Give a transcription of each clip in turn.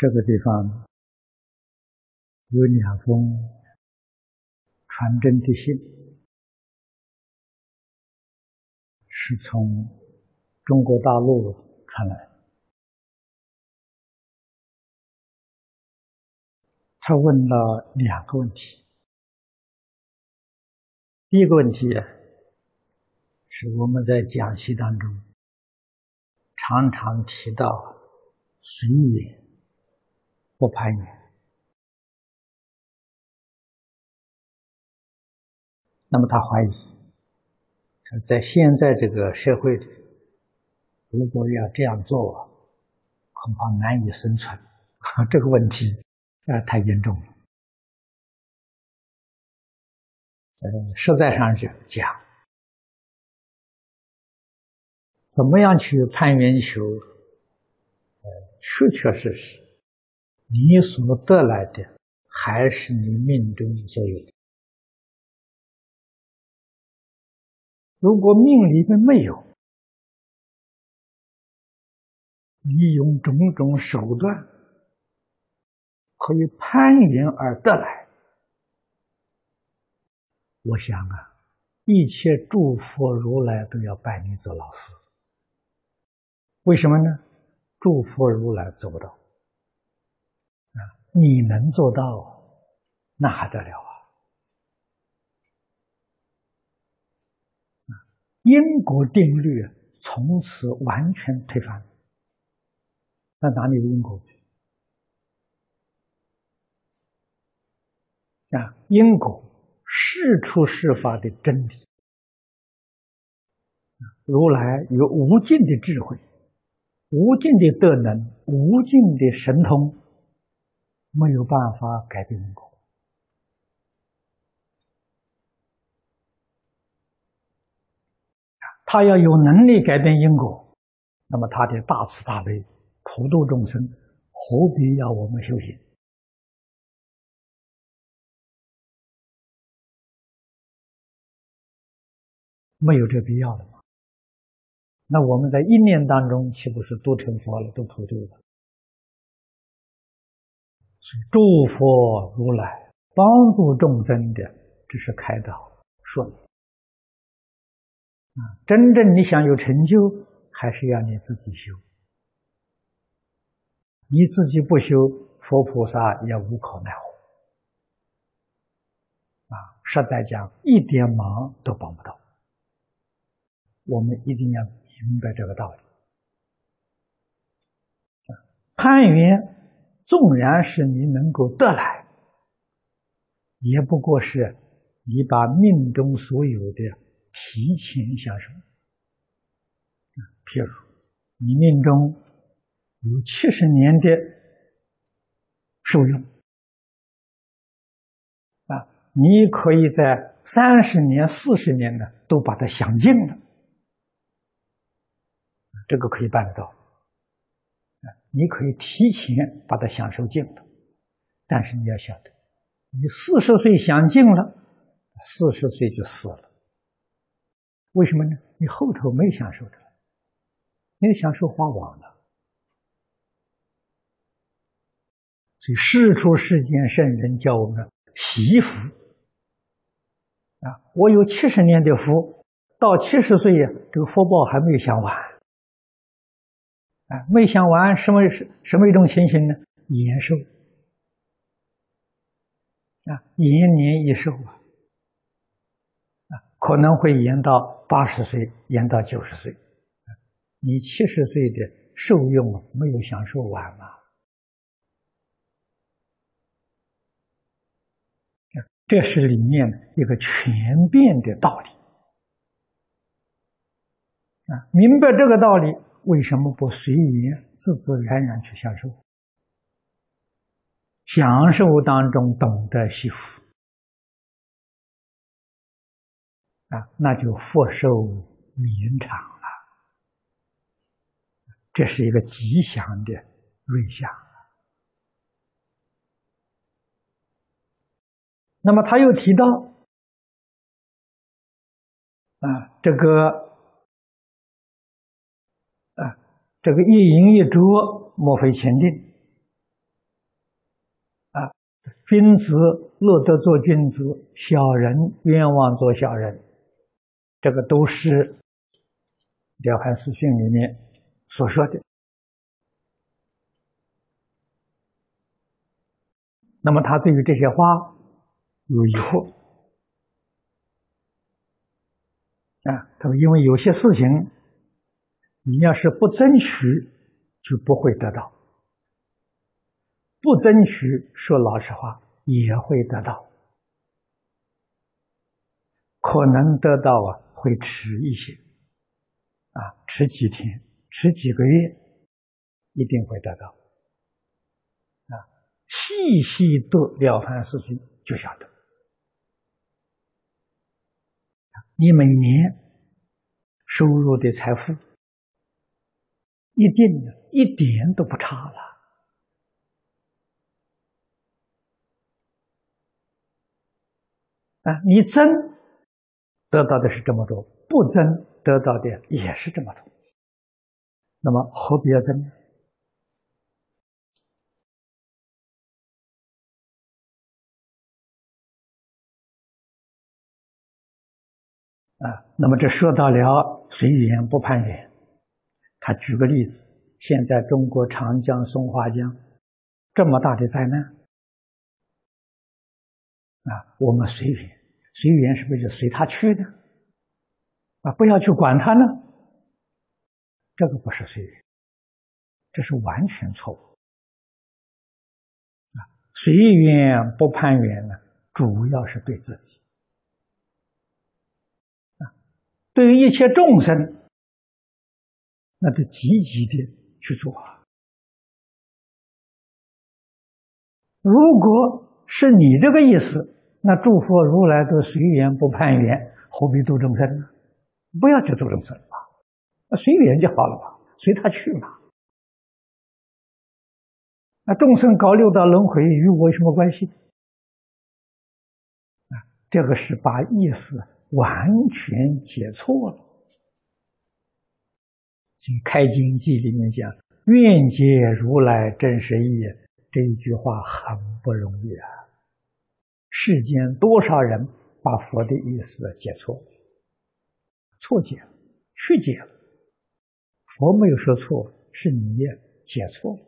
这个地方有两封传真的信，是从中国大陆传来。他问了两个问题。第一个问题是我们在讲习当中常常提到随缘。不攀缘，那么他怀疑，在现在这个社会里，如果要这样做，恐怕难以生存。这个问题啊，太严重了。呃，实在上是讲，怎么样去攀缘求？呃，确确实实。你所得来的，还是你命中所有的。如果命里面没有，你用种种手段可以攀缘而得来，我想啊，一切诸佛如来都要拜你做老师。为什么呢？诸佛如来做不到。你能做到，那还得了啊！因果定律从此完全推翻。那哪里有因果？啊，因果是出是法的真理。如来有无尽的智慧，无尽的德能，无尽的神通。没有办法改变因果，他要有能力改变因果，那么他的大慈大悲、普度众生，何必要我们修行？没有这必要了嘛？那我们在一念当中，岂不是都成佛了，都普度了？是诸佛如来帮助众生的，只是开导说明啊。真正你想有成就，还是要你自己修。你自己不修，佛菩萨也无可奈何啊。实在讲，一点忙都帮不到。我们一定要明白这个道理攀缘。纵然是你能够得来，也不过是你把命中所有的提前享受。譬如你命中有七十年的受用，啊，你可以在三十年、四十年呢都把它享尽了，这个可以办得到。你可以提前把它享受尽了，但是你要晓得，你四十岁享尽了，四十岁就死了。为什么呢？你后头没享受的，你的享受花完了。所以世出世间圣人教我们惜福啊！我有七十年的福，到七十岁呀，这个福报还没有享完。啊，没想完，什么是什么一种情形呢？延寿啊，延年益寿啊，啊，可能会延到八十岁，延到九十岁，你七十岁的受用，没有享受完嘛？这是里面一个全变的道理啊，明白这个道理。为什么不随缘、自自然然去享受？享受当中懂得惜福啊，那就福寿绵长了。这是一个吉祥的瑞相。那么他又提到啊，这个。这个一饮一啄，莫非前定？啊君子乐得做君子，小人冤枉做小人，这个都是《了凡四训》里面所说的。那么他对于这些话有疑惑啊，他说：“因为有些事情，你要是不争取，就不会得到；不争取，说老实话，也会得到。可能得到啊，会迟一些，啊，迟几天，迟几个月，一定会得到。”啊细细读《了凡四训》，就晓得，你每年收入的财富，一定一点都不差了。啊，你增得到的是这么多，不增得到的也是这么多，那么何必要增？啊，那么这说到了随缘不攀缘，举个例子：现在中国长江、松花江这么大的灾难，啊，我们随缘，随缘是不是就随他去呢？啊，不要去管他呢？这个不是随缘，这是完全错误。啊，随缘不攀缘呢，主要是对自己。对于一切众生，那就积极的去做啊。如果是你这个意思，那诸佛如来都随缘不攀缘，何必度众生呢？不要去度众生吧，那随缘就好了吧，随他去嘛。那众生搞六道轮回与我有什么关系？啊，这个是把意思。完全解错了。《开经记》里面讲“愿解如来真实义”这一句话很不容易啊！世间多少人把佛的意思解错，错解，曲解了。佛没有说错，是你解错了。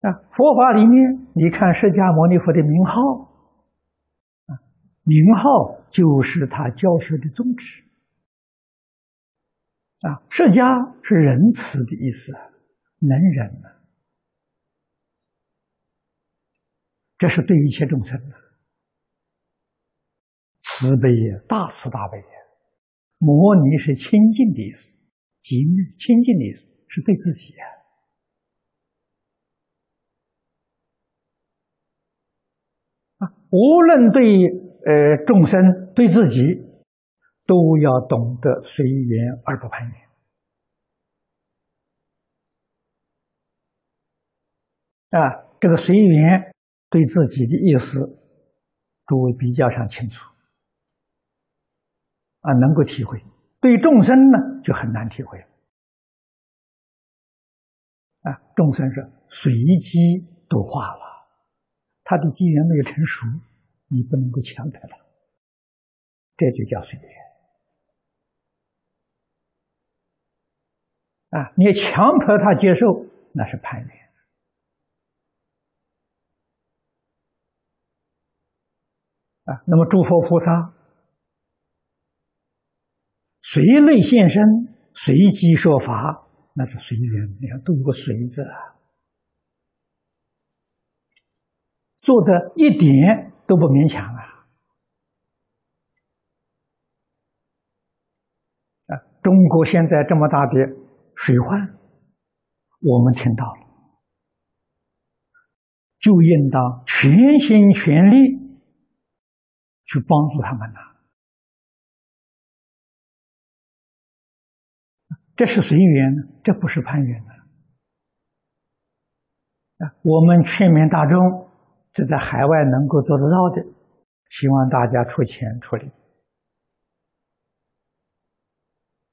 啊，佛法里面，你看释迦牟尼佛的名号，名号就是他教学的宗旨。啊，释迦是仁慈的意思，能忍呢，这是对一切众生的慈悲大慈大悲的。摩尼是清净的意思，极清净的意思是对自己啊。无论对呃众生对自己，都要懂得随缘而不攀缘。啊，这个随缘对自己的意思，诸位比较上清楚，啊，能够体会；对众生呢，就很难体会。啊，众生是随机度化了。他的机缘没有成熟，你不能够强迫他，这就叫随缘。啊，你要强迫他接受，那是叛缘。啊，那么诸佛菩萨随类现身，随机说法，那是随缘。你看，都有个“随”字啊。做的一点都不勉强啊！啊，中国现在这么大的水患，我们听到了，就应当全心全力去帮助他们呐。这是随缘，这不是攀缘的。啊，我们劝勉大众。这在海外能够做得到的，希望大家出钱出力。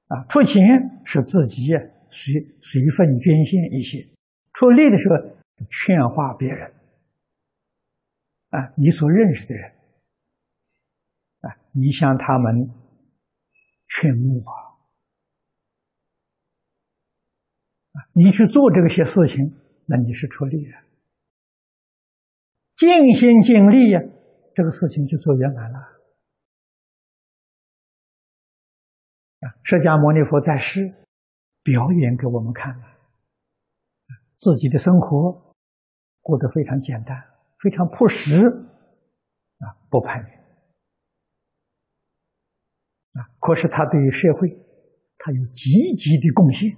啊，出钱是自己随随份捐献一些，出力的时候劝化别人，啊，你所认识的人，啊，你向他们劝募啊，你去做这些事情，那你是出力了，尽心尽力呀，这个事情就做圆满了。啊，释迦牟尼佛在世。表演给我们看了，自己的生活过得非常简单，非常朴实，啊，不攀缘，啊，可是他对于社会，他有积极的贡献，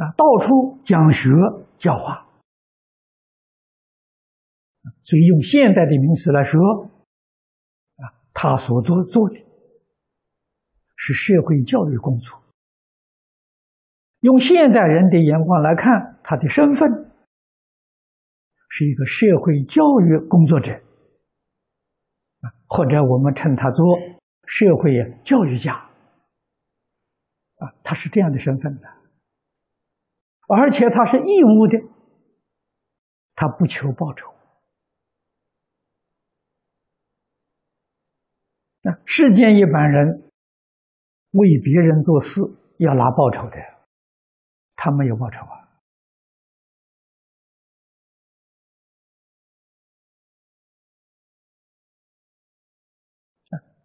啊，到处讲学教化，所以用现代的名词来说，啊，他所做做的。是社会教育工作。用现在人的眼光来看，他的身份是一个社会教育工作者，啊，或者我们称他做社会教育家，啊，他是这样的身份的，而且他是义务的，他不求报酬。那世间一般人。为别人做事要拿报酬的，他没有报酬啊！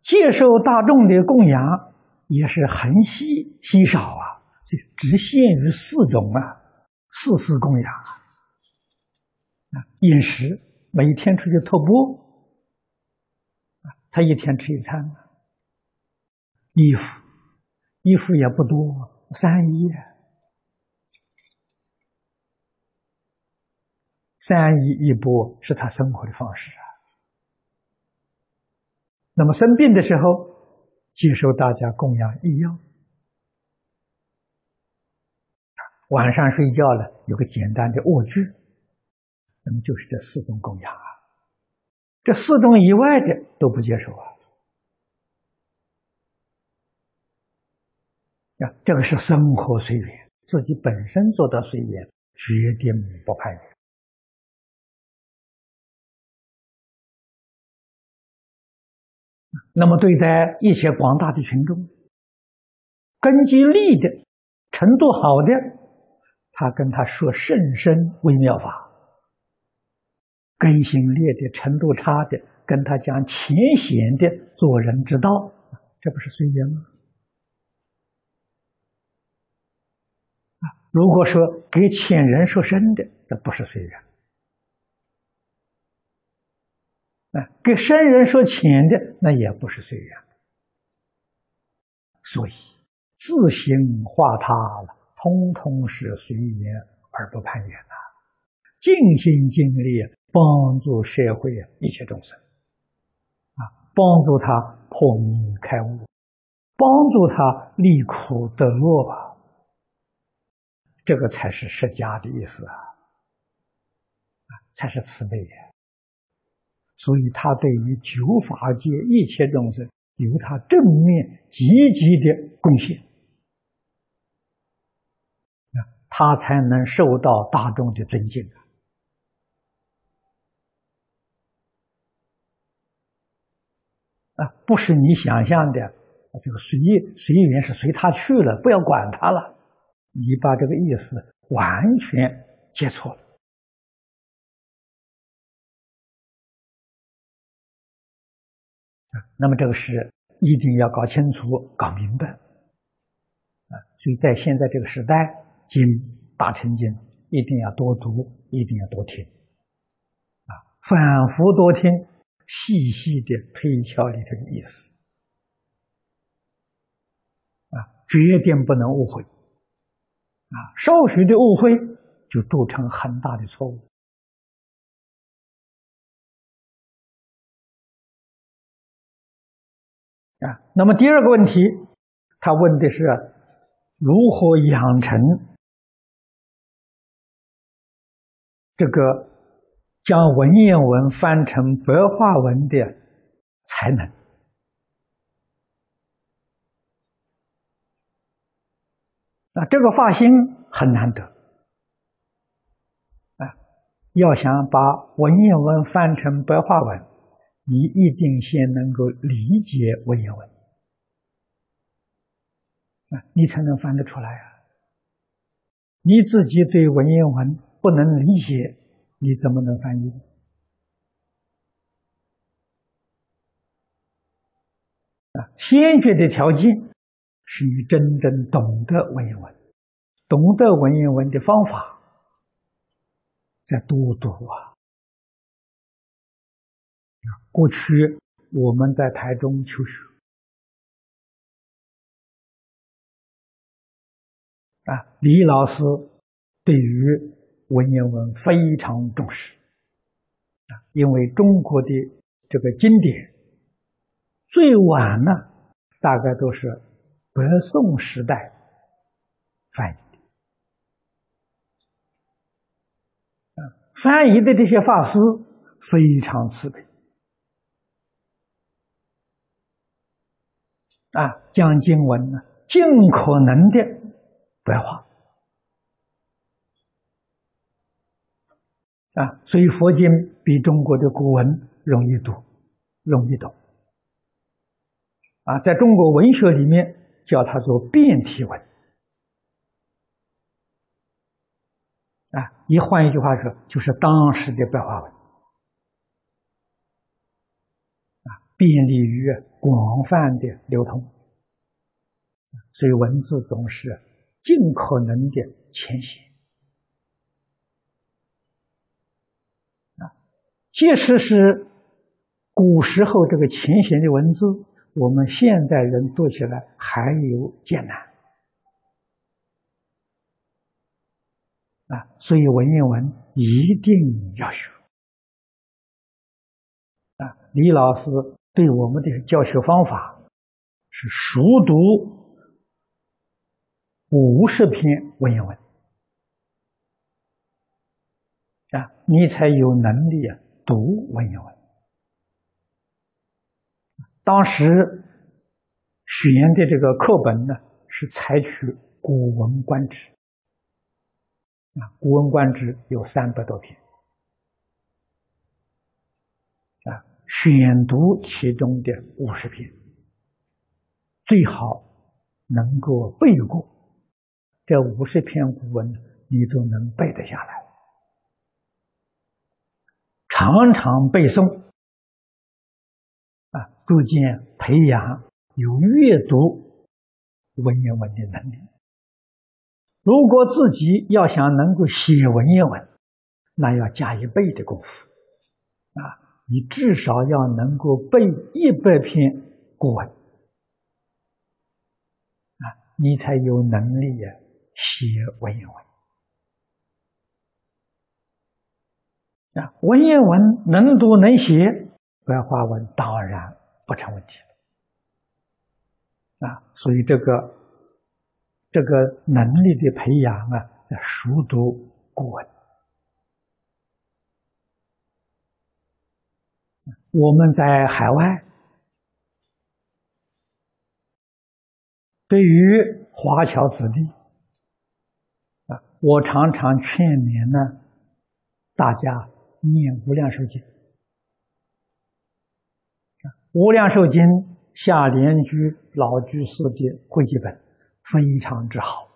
接受大众的供养也是很稀稀少啊，只限于四种啊，四次供养啊，啊，饮食每天出去托钵，啊，他一天吃一餐，衣服。衣服也不多，三衣，三衣一钵是他生活的方式啊。那么生病的时候，接受大家供养医药，晚上睡觉了有个简单的卧具，那么就是这四种供养啊。这四种以外的都不接受啊。啊，这个是生活随缘，自己本身做到随缘，决定不攀缘。那么对待一些广大的群众，根基利的程度好的，他跟他说甚深微妙法；根性劣的程度差的，跟他讲浅显的做人之道，这不是随缘吗？如果说给浅人说深的，那不是随缘；啊，给深人说浅的，那也不是随缘。所以自行化他了，通通是随缘而不攀缘呐。尽心尽力帮助社会一切众生，啊，帮助他破迷开悟，帮助他离苦得乐吧。这个才是释迦的意思啊，啊，才是慈悲的。所以他对于九法界一切众生有他正面积极的贡献，啊，他才能受到大众的尊敬啊。不是你想象的，这个随随缘是随他去了，不要管他了。你把这个意思完全接错了那么这个事一定要搞清楚、搞明白啊！所以在现在这个时代，经大乘经一定要多读，一定要多听啊，反复多听，细细的推敲里头的意思啊，决定不能误会。啊，少许的误会就铸成很大的错误啊。那么第二个问题，他问的是如何养成这个将文言文翻成白话文的才能啊，这个发心很难得啊！要想把文言文翻成白话文，你一定先能够理解文言文啊，你才能翻得出来啊！你自己对文言文不能理解，你怎么能翻译？啊，先决的条件。是你真正懂得文言文，懂得文言文的方法，再多读啊！过去我们在台中求学，啊，李老师对于文言文非常重视，啊，因为中国的这个经典最晚呢，大概都是。北宋时代翻译的，翻译的这些法师非常慈悲，啊，将经文呢尽可能的白话，啊，所以佛经比中国的古文容易读，容易懂，啊，在中国文学里面。叫它做变体文，啊，你换一句话说，就是当时的白话文，啊，便利于广泛的流通，所以文字总是尽可能的浅显，啊，即使是古时候这个浅显的文字。我们现在人读起来还有艰难啊，所以文言文一定要学啊。李老师对我们的教学方法是熟读五十篇文言文啊，你才有能力啊读文言文。当时选的这个课本呢，是采取《古文观止》啊，《古文观止》有三百多篇啊，选读其中的五十篇，最好能够背过这五十篇古文，你都能背得下来，常常背诵。啊，逐渐培养有阅读文言文的能力。如果自己要想能够写文言文，那要加一倍的功夫。啊，你至少要能够背一百篇古文，啊，你才有能力呀写文言文。啊，文言文能读能写。白话文当然不成问题啊！所以这个这个能力的培养啊，在熟读古文。我们在海外，对于华侨子弟啊，我常常劝勉呢，大家念《无量寿经》。无量寿经下莲居老居士的汇集本非常之好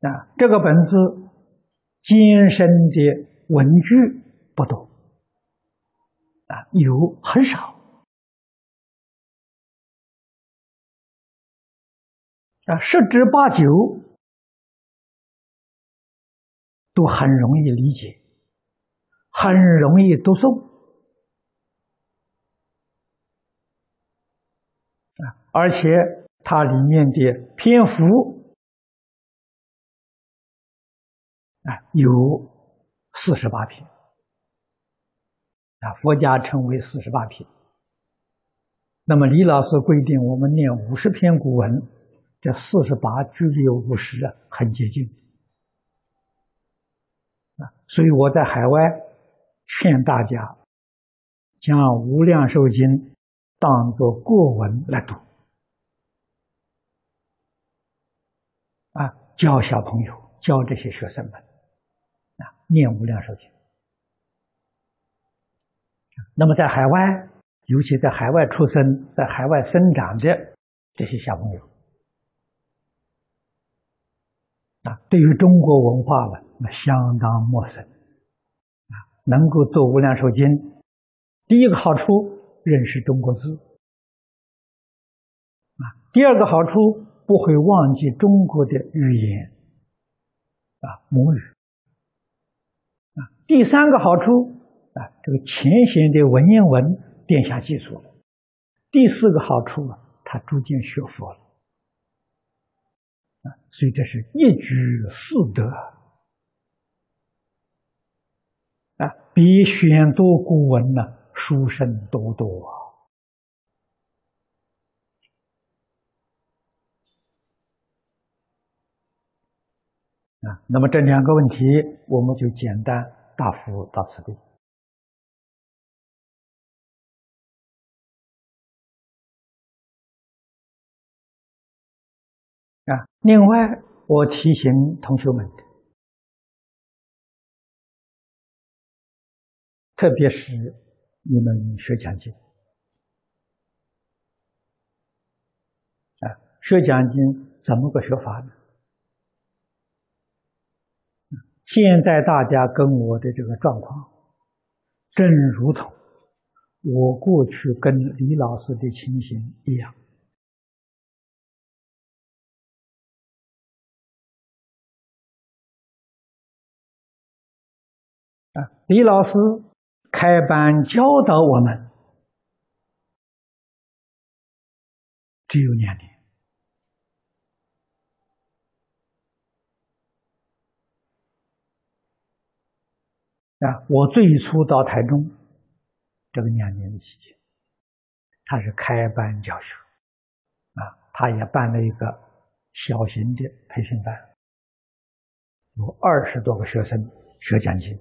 啊！这个本子艰深的文句不多啊，有很少啊，十之八九都很容易理解，很容易读诵。而且它里面的篇幅啊有四十八篇啊，佛家称为四十八篇。那么李老师规定我们念五十篇古文，这四十八距离五十啊很接近，所以我在海外劝大家将《无量寿经》当作过文来读。啊教小朋友，教这些学生们啊，念无量寿经。那么在海外，尤其在海外出生、在海外生长的这些小朋友，啊，对于中国文化呢，那相当陌生。啊，能够读无量寿经，第一个好处认识中国字，啊，第二个好处不会忘记中国的语言，啊，母语，啊，第三个好处。啊，这个浅显的文言文殿下记住了。第四个好处啊，他逐渐学佛了。啊，所以这是一举四得啊，比选读古文呢书生多多啊。那么这两个问题，我们就简单答复到此地。啊！另外，我提醒同学们，特别是你们学讲经啊，学讲经怎么个学法呢？现在大家跟我的这个状况，正如同我过去跟李老师的情形一样。啊，李老师开班教导我们，只有两年。啊，我最初到台中这个两年的期间，他是开班教学，啊，他也办了一个小型的培训班，有二十多个学生学讲经。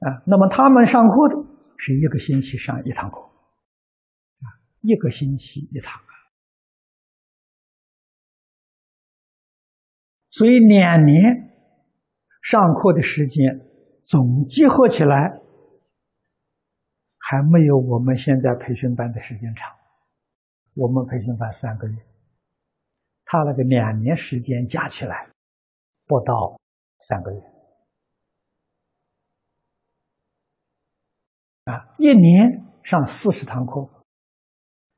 啊，那么他们上课的是一个星期上一堂课，啊，一个星期一堂啊，所以两年上课的时间总集合起来，还没有我们现在培训班的时间长。我们培训班三个月，他那个两年时间加起来不到三个月。啊，一年上四十堂课，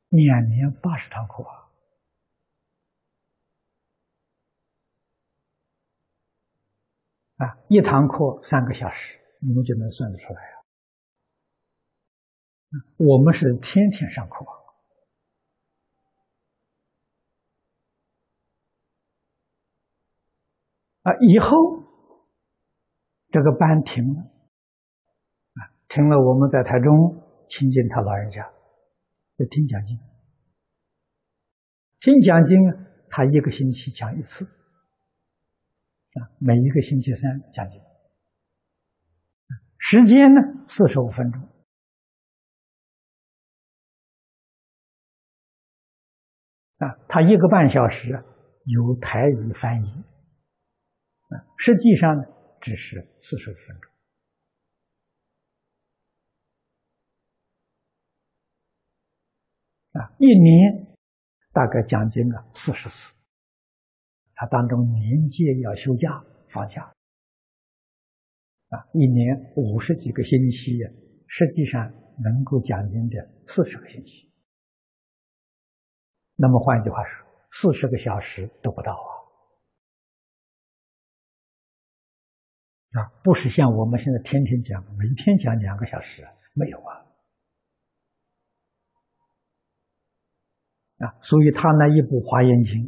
两年八十堂课啊！啊，一堂课三个小时，你们就能算得出来啊。我们是天天上课啊，以后这个班停了。听了我们在台中亲近他老人家，在听讲经，听讲经，他一个星期讲一次，啊，每一个星期三讲经，时间呢四十五分钟，啊，他一个半小时有台语翻译，啊，实际上呢只是四十五分钟。啊，一年大概讲经了四十次，他当中年届要休假放假，啊，一年五十几个星期，实际上能够讲经的四十个星期。那么换一句话说，四十个小时都不到啊！啊，不是像我们现在天天讲，每天讲两个小时，没有啊。啊，所以他那一部《华严经》，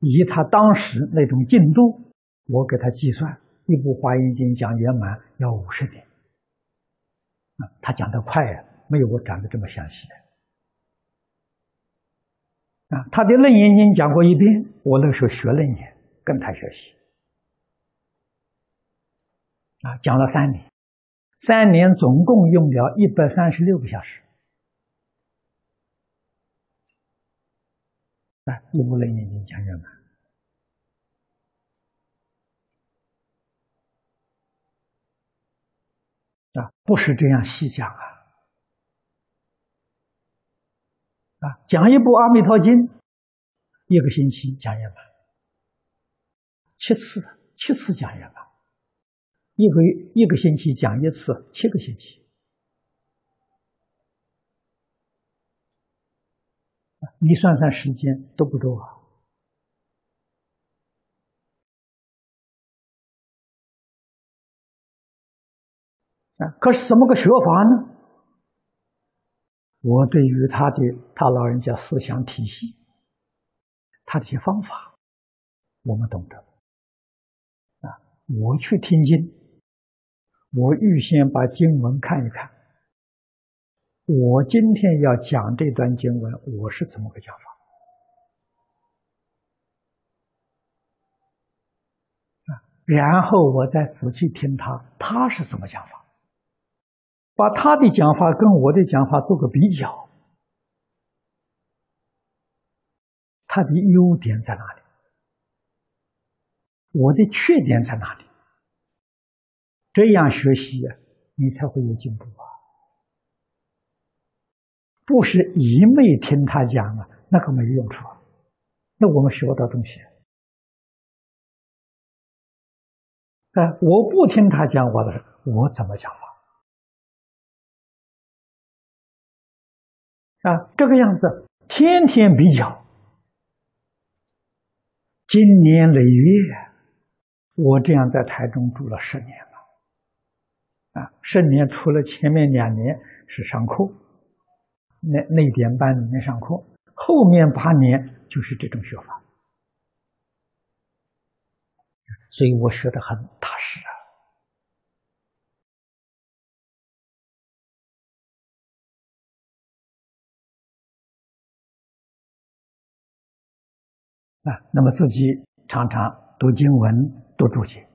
以他当时那种进度，我给他计算，一部《华严经》讲圆满要五十年。啊，他讲的快呀，没有我讲的这么详细。啊，他的《楞严经》讲过一遍，我那时候学楞严，跟他学习。啊，讲了三年，三年总共用了一百三十六个小时。啊，一部楞严经讲圆满啊，不是这样细讲啊啊，讲一部阿弥陀经，一个星期讲圆满，七次七次讲圆满，一个一个星期讲一次，七个星期。你算算时间多不多啊？啊，可是怎么个学法呢？我对于他的他老人家思想体系，他的些方法，我们懂得。啊，我去听经，我预先把经文看一看。我今天要讲这段经文，我是怎么个讲法？啊，然后我再仔细听他，他是怎么讲法，把他的讲法跟我的讲法做个比较，他的优点在哪里？我的缺点在哪里？这样学习，你才会有进步啊！不是一昧听他讲啊，那个没用处啊。那我们学不到东西。啊，我不听他讲话的时候，我怎么讲法？啊，这个样子，天天比较，经年累月，我这样在台中住了十年了。啊，十年除了前面两年是上课。那那点班里面上课，后面八年就是这种学法，所以我学的很踏实啊。啊，那么自己常常读经文、读注解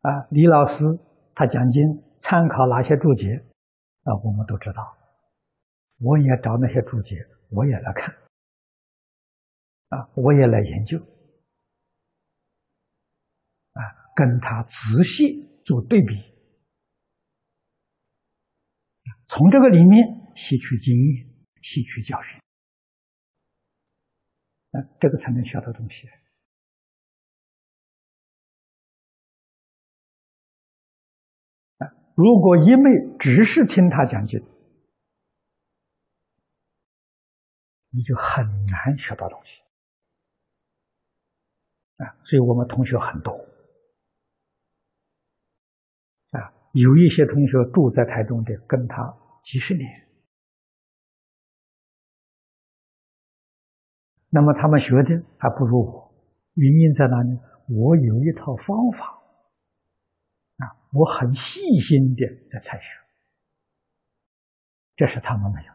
啊。李老师他讲经参考哪些注解？啊，我们都知道，我也找那些注解，我也来看，啊，我也来研究，啊，跟他仔细做对比，从这个里面吸取经验，吸取教训，啊，这个才能学到东西。如果一昧只是听他讲经，你就很难学到东西啊！所以我们同学很多啊，有一些同学住在台中的，跟他几十年，那么他们学的还不如我，原因在哪里？我有一套方法。啊我很细心的在采取，这是他们没有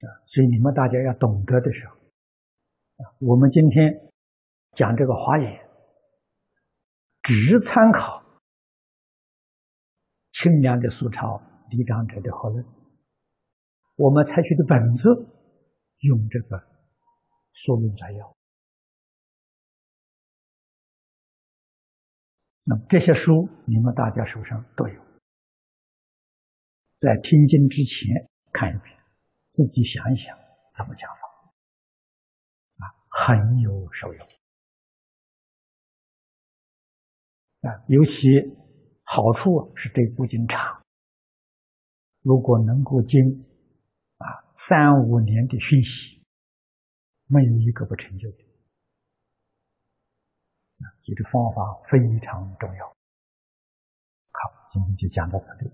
的。所以你们大家要懂得的时候，啊，我们今天讲这个华严，只参考清凉的苏超李长者的合论，我们采取的本子用这个说明摘要。那么这些书，你们大家手上都有，在听经之前看一遍，自己想一想怎么讲法，啊，很有受用，啊，尤其好处是这部经长，如果能够经啊三五年的熏习，没有一个不成就的。记住方法非常重要。好，今天就讲到此地。